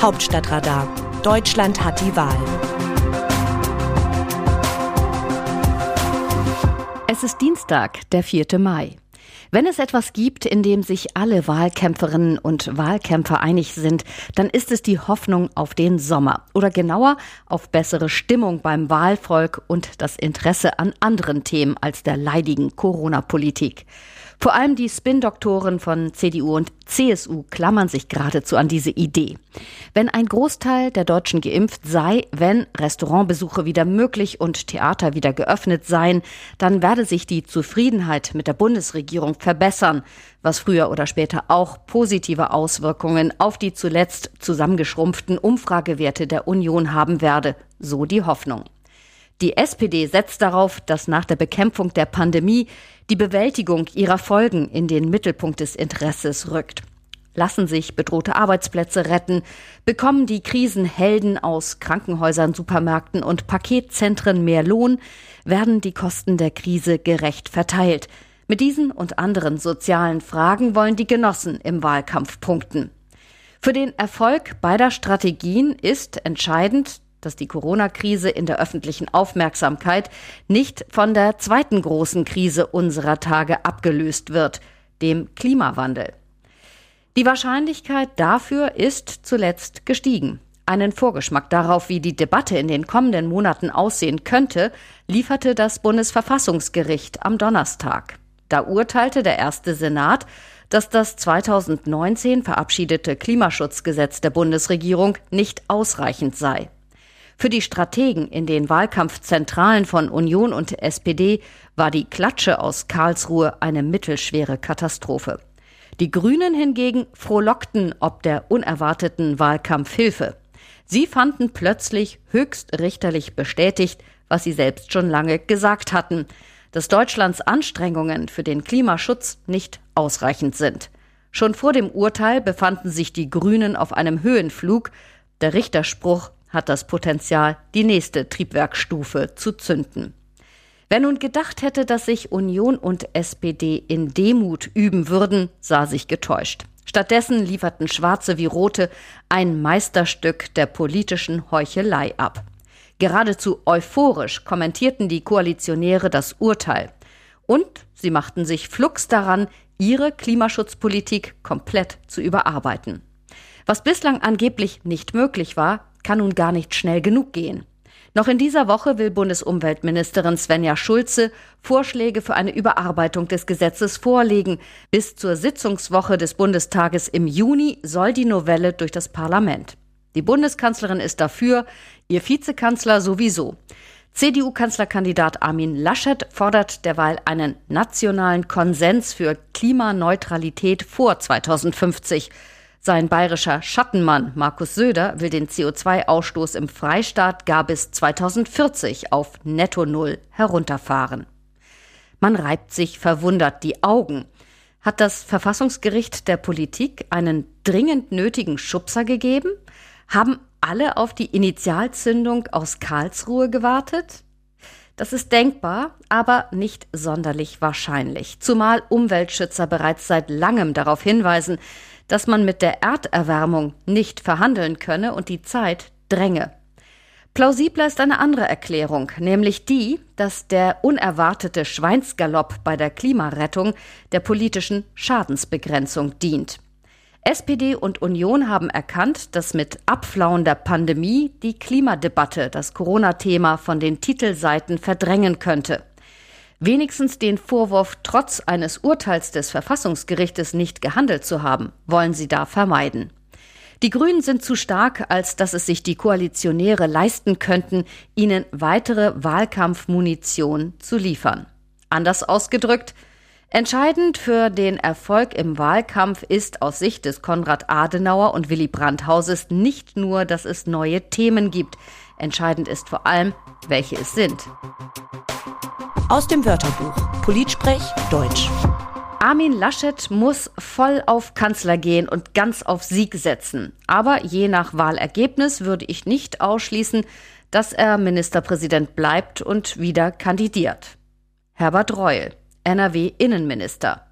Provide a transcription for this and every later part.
Hauptstadtradar. Deutschland hat die Wahl. Es ist Dienstag, der 4. Mai. Wenn es etwas gibt, in dem sich alle Wahlkämpferinnen und Wahlkämpfer einig sind, dann ist es die Hoffnung auf den Sommer oder genauer auf bessere Stimmung beim Wahlvolk und das Interesse an anderen Themen als der leidigen Corona-Politik. Vor allem die Spin-Doktoren von CDU und CSU klammern sich geradezu an diese Idee. Wenn ein Großteil der Deutschen geimpft sei, wenn Restaurantbesuche wieder möglich und Theater wieder geöffnet seien, dann werde sich die Zufriedenheit mit der Bundesregierung verbessern, was früher oder später auch positive Auswirkungen auf die zuletzt zusammengeschrumpften Umfragewerte der Union haben werde, so die Hoffnung. Die SPD setzt darauf, dass nach der Bekämpfung der Pandemie die Bewältigung ihrer Folgen in den Mittelpunkt des Interesses rückt. Lassen sich bedrohte Arbeitsplätze retten, bekommen die Krisenhelden aus Krankenhäusern, Supermärkten und Paketzentren mehr Lohn, werden die Kosten der Krise gerecht verteilt. Mit diesen und anderen sozialen Fragen wollen die Genossen im Wahlkampf punkten. Für den Erfolg beider Strategien ist entscheidend, dass die Corona-Krise in der öffentlichen Aufmerksamkeit nicht von der zweiten großen Krise unserer Tage abgelöst wird, dem Klimawandel. Die Wahrscheinlichkeit dafür ist zuletzt gestiegen. Einen Vorgeschmack darauf, wie die Debatte in den kommenden Monaten aussehen könnte, lieferte das Bundesverfassungsgericht am Donnerstag. Da urteilte der erste Senat, dass das 2019 verabschiedete Klimaschutzgesetz der Bundesregierung nicht ausreichend sei. Für die Strategen in den Wahlkampfzentralen von Union und SPD war die Klatsche aus Karlsruhe eine mittelschwere Katastrophe. Die Grünen hingegen frohlockten ob der unerwarteten Wahlkampfhilfe. Sie fanden plötzlich höchst richterlich bestätigt, was sie selbst schon lange gesagt hatten, dass Deutschlands Anstrengungen für den Klimaschutz nicht ausreichend sind. Schon vor dem Urteil befanden sich die Grünen auf einem Höhenflug. Der Richterspruch hat das Potenzial, die nächste Triebwerkstufe zu zünden. Wer nun gedacht hätte, dass sich Union und SPD in Demut üben würden, sah sich getäuscht. Stattdessen lieferten Schwarze wie Rote ein Meisterstück der politischen Heuchelei ab. Geradezu euphorisch kommentierten die Koalitionäre das Urteil. Und sie machten sich flugs daran, ihre Klimaschutzpolitik komplett zu überarbeiten. Was bislang angeblich nicht möglich war, kann nun gar nicht schnell genug gehen. Noch in dieser Woche will Bundesumweltministerin Svenja Schulze Vorschläge für eine Überarbeitung des Gesetzes vorlegen. Bis zur Sitzungswoche des Bundestages im Juni soll die Novelle durch das Parlament. Die Bundeskanzlerin ist dafür, ihr Vizekanzler sowieso. CDU-Kanzlerkandidat Armin Laschet fordert derweil einen nationalen Konsens für Klimaneutralität vor 2050. Sein bayerischer Schattenmann Markus Söder will den CO2-Ausstoß im Freistaat gar bis 2040 auf Netto Null herunterfahren. Man reibt sich verwundert die Augen. Hat das Verfassungsgericht der Politik einen dringend nötigen Schubser gegeben? Haben alle auf die Initialzündung aus Karlsruhe gewartet? Das ist denkbar, aber nicht sonderlich wahrscheinlich, zumal Umweltschützer bereits seit langem darauf hinweisen, dass man mit der Erderwärmung nicht verhandeln könne und die Zeit dränge. Plausibler ist eine andere Erklärung, nämlich die, dass der unerwartete Schweinsgalopp bei der Klimarettung der politischen Schadensbegrenzung dient. SPD und Union haben erkannt, dass mit Abflauen der Pandemie die Klimadebatte das Corona-Thema von den Titelseiten verdrängen könnte. Wenigstens den Vorwurf, trotz eines Urteils des Verfassungsgerichtes nicht gehandelt zu haben, wollen sie da vermeiden. Die Grünen sind zu stark, als dass es sich die Koalitionäre leisten könnten, ihnen weitere Wahlkampfmunition zu liefern. Anders ausgedrückt, entscheidend für den Erfolg im Wahlkampf ist aus Sicht des Konrad Adenauer und Willy Brandt Hauses nicht nur, dass es neue Themen gibt. Entscheidend ist vor allem, welche es sind. Aus dem Wörterbuch Politsprech Deutsch. Armin Laschet muss voll auf Kanzler gehen und ganz auf Sieg setzen. Aber je nach Wahlergebnis würde ich nicht ausschließen, dass er Ministerpräsident bleibt und wieder kandidiert. Herbert Reul, NRW Innenminister.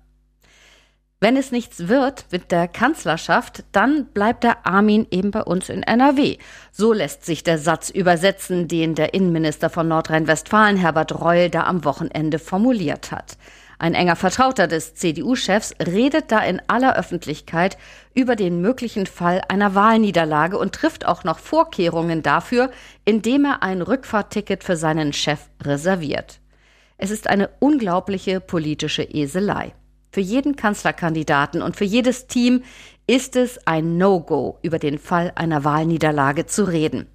Wenn es nichts wird mit der Kanzlerschaft, dann bleibt der Armin eben bei uns in NRW. So lässt sich der Satz übersetzen, den der Innenminister von Nordrhein-Westfalen Herbert Reul da am Wochenende formuliert hat. Ein enger Vertrauter des CDU-Chefs redet da in aller Öffentlichkeit über den möglichen Fall einer Wahlniederlage und trifft auch noch Vorkehrungen dafür, indem er ein Rückfahrtticket für seinen Chef reserviert. Es ist eine unglaubliche politische Eselei. Für jeden Kanzlerkandidaten und für jedes Team ist es ein No-Go, über den Fall einer Wahlniederlage zu reden.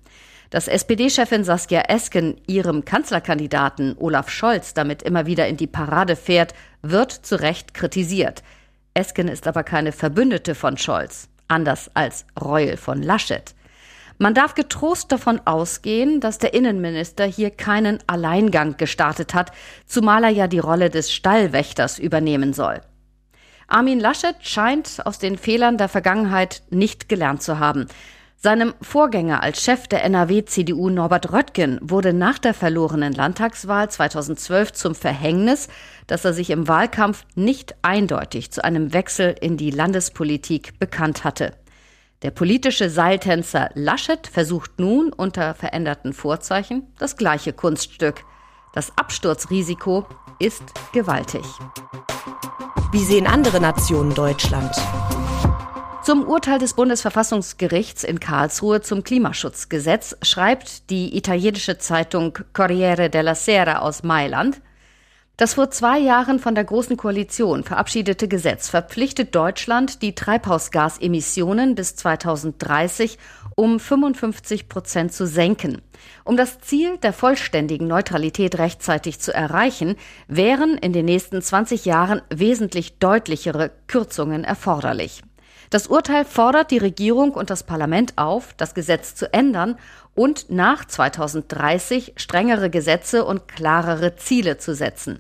Dass SPD-Chefin Saskia Esken ihrem Kanzlerkandidaten Olaf Scholz damit immer wieder in die Parade fährt, wird zu Recht kritisiert. Esken ist aber keine Verbündete von Scholz, anders als Reul von Laschet. Man darf getrost davon ausgehen, dass der Innenminister hier keinen Alleingang gestartet hat, zumal er ja die Rolle des Stallwächters übernehmen soll. Armin Laschet scheint aus den Fehlern der Vergangenheit nicht gelernt zu haben. Seinem Vorgänger als Chef der NRW-CDU Norbert Röttgen wurde nach der verlorenen Landtagswahl 2012 zum Verhängnis, dass er sich im Wahlkampf nicht eindeutig zu einem Wechsel in die Landespolitik bekannt hatte. Der politische Seiltänzer Laschet versucht nun unter veränderten Vorzeichen das gleiche Kunststück. Das Absturzrisiko ist gewaltig. Wie sehen andere Nationen Deutschland? Zum Urteil des Bundesverfassungsgerichts in Karlsruhe zum Klimaschutzgesetz schreibt die italienische Zeitung Corriere della Sera aus Mailand, das vor zwei Jahren von der Großen Koalition verabschiedete Gesetz verpflichtet Deutschland, die Treibhausgasemissionen bis 2030 um 55 Prozent zu senken. Um das Ziel der vollständigen Neutralität rechtzeitig zu erreichen, wären in den nächsten 20 Jahren wesentlich deutlichere Kürzungen erforderlich. Das Urteil fordert die Regierung und das Parlament auf, das Gesetz zu ändern und nach 2030 strengere Gesetze und klarere Ziele zu setzen.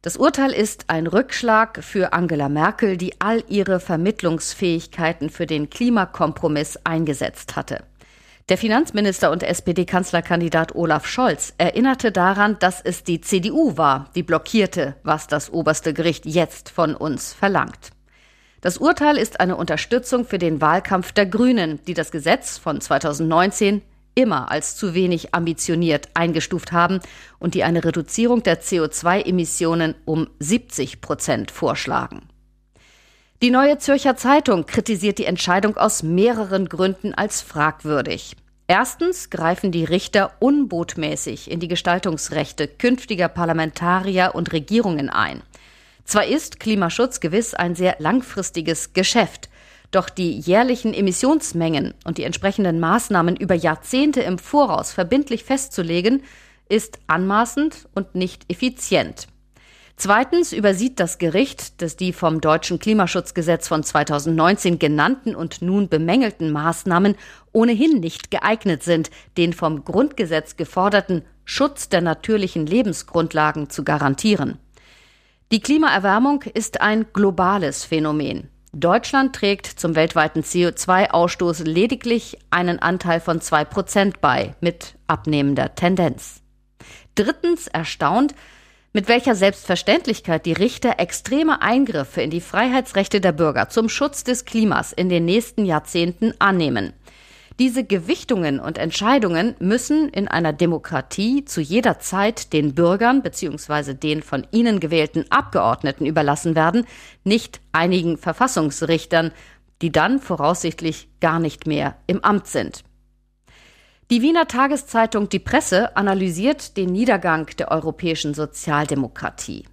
Das Urteil ist ein Rückschlag für Angela Merkel, die all ihre Vermittlungsfähigkeiten für den Klimakompromiss eingesetzt hatte. Der Finanzminister und SPD-Kanzlerkandidat Olaf Scholz erinnerte daran, dass es die CDU war, die blockierte, was das oberste Gericht jetzt von uns verlangt. Das Urteil ist eine Unterstützung für den Wahlkampf der Grünen, die das Gesetz von 2019 immer als zu wenig ambitioniert eingestuft haben und die eine Reduzierung der CO2-Emissionen um 70 Prozent vorschlagen. Die Neue Zürcher Zeitung kritisiert die Entscheidung aus mehreren Gründen als fragwürdig. Erstens greifen die Richter unbotmäßig in die Gestaltungsrechte künftiger Parlamentarier und Regierungen ein. Zwar ist Klimaschutz gewiss ein sehr langfristiges Geschäft, doch die jährlichen Emissionsmengen und die entsprechenden Maßnahmen über Jahrzehnte im Voraus verbindlich festzulegen, ist anmaßend und nicht effizient. Zweitens übersieht das Gericht, dass die vom deutschen Klimaschutzgesetz von 2019 genannten und nun bemängelten Maßnahmen ohnehin nicht geeignet sind, den vom Grundgesetz geforderten Schutz der natürlichen Lebensgrundlagen zu garantieren. Die Klimaerwärmung ist ein globales Phänomen. Deutschland trägt zum weltweiten CO2-Ausstoß lediglich einen Anteil von zwei Prozent bei, mit abnehmender Tendenz. Drittens erstaunt, mit welcher Selbstverständlichkeit die Richter extreme Eingriffe in die Freiheitsrechte der Bürger zum Schutz des Klimas in den nächsten Jahrzehnten annehmen. Diese Gewichtungen und Entscheidungen müssen in einer Demokratie zu jeder Zeit den Bürgern bzw. den von ihnen gewählten Abgeordneten überlassen werden, nicht einigen Verfassungsrichtern, die dann voraussichtlich gar nicht mehr im Amt sind. Die Wiener Tageszeitung Die Presse analysiert den Niedergang der europäischen Sozialdemokratie.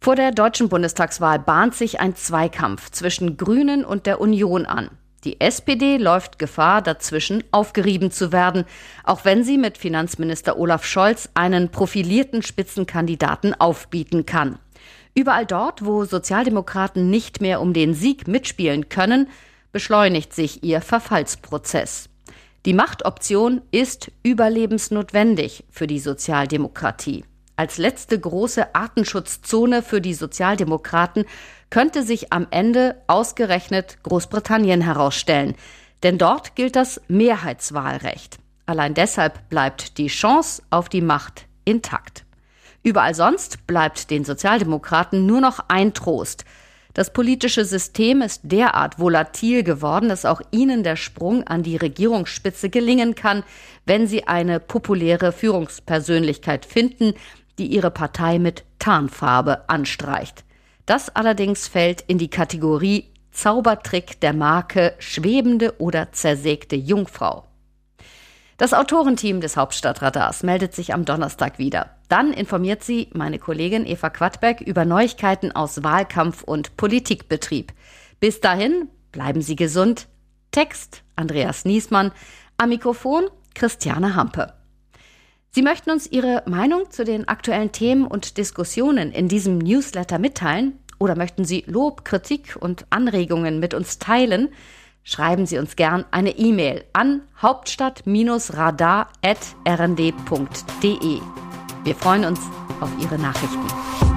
Vor der deutschen Bundestagswahl bahnt sich ein Zweikampf zwischen Grünen und der Union an. Die SPD läuft Gefahr, dazwischen aufgerieben zu werden, auch wenn sie mit Finanzminister Olaf Scholz einen profilierten Spitzenkandidaten aufbieten kann. Überall dort, wo Sozialdemokraten nicht mehr um den Sieg mitspielen können, beschleunigt sich ihr Verfallsprozess. Die Machtoption ist überlebensnotwendig für die Sozialdemokratie. Als letzte große Artenschutzzone für die Sozialdemokraten könnte sich am Ende ausgerechnet Großbritannien herausstellen, denn dort gilt das Mehrheitswahlrecht. Allein deshalb bleibt die Chance auf die Macht intakt. Überall sonst bleibt den Sozialdemokraten nur noch ein Trost, Das politische System ist derart volatil geworden, dass auch Ihnen der Sprung an die Regierungsspitze gelingen kann, wenn Sie eine populäre Führungspersönlichkeit finden, die Ihre Partei mit Tarnfarbe anstreicht. Das allerdings fällt in die Kategorie Zaubertrick der Marke schwebende oder zersägte Jungfrau. Das Autorenteam des Hauptstadtradars meldet sich am Donnerstag wieder. Dann informiert sie meine Kollegin Eva Quadbeck über Neuigkeiten aus Wahlkampf und Politikbetrieb. Bis dahin bleiben Sie gesund. Text Andreas Niesmann, am Mikrofon Christiane Hampe. Sie möchten uns Ihre Meinung zu den aktuellen Themen und Diskussionen in diesem Newsletter mitteilen oder möchten Sie Lob, Kritik und Anregungen mit uns teilen? schreiben Sie uns gern eine E-Mail an hauptstadt-radar.rnd.de. Wir freuen uns auf Ihre Nachrichten.